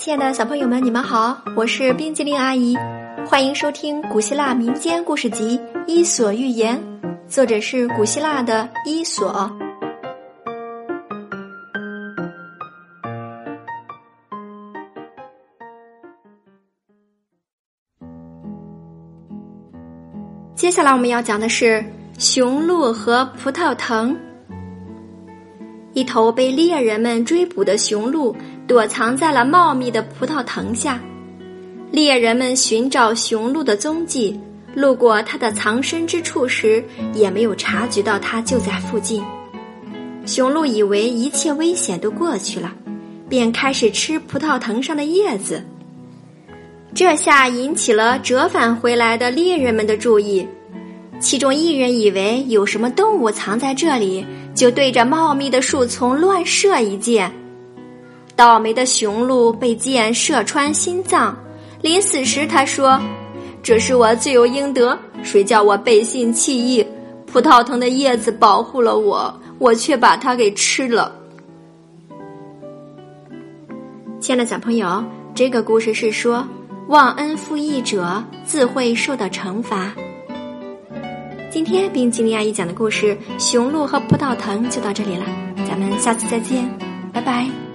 亲爱的小朋友们，你们好，我是冰激凌阿姨，欢迎收听古希腊民间故事集《伊索寓言》，作者是古希腊的伊索。接下来我们要讲的是雄鹿和葡萄藤。一头被猎人们追捕的雄鹿躲藏在了茂密的葡萄藤下。猎人们寻找雄鹿的踪迹，路过它的藏身之处时，也没有察觉到它就在附近。雄鹿以为一切危险都过去了，便开始吃葡萄藤上的叶子。这下引起了折返回来的猎人们的注意。其中一人以为有什么动物藏在这里，就对着茂密的树丛乱射一箭。倒霉的雄鹿被箭射穿心脏，临死时他说：“这是我罪有应得，谁叫我背信弃义？葡萄藤的叶子保护了我，我却把它给吃了。”亲爱的小朋友，这个故事是说，忘恩负义者自会受到惩罚。今天冰淇淋阿姨讲的故事《雄鹿和葡萄藤》就到这里了，咱们下次再见，拜拜。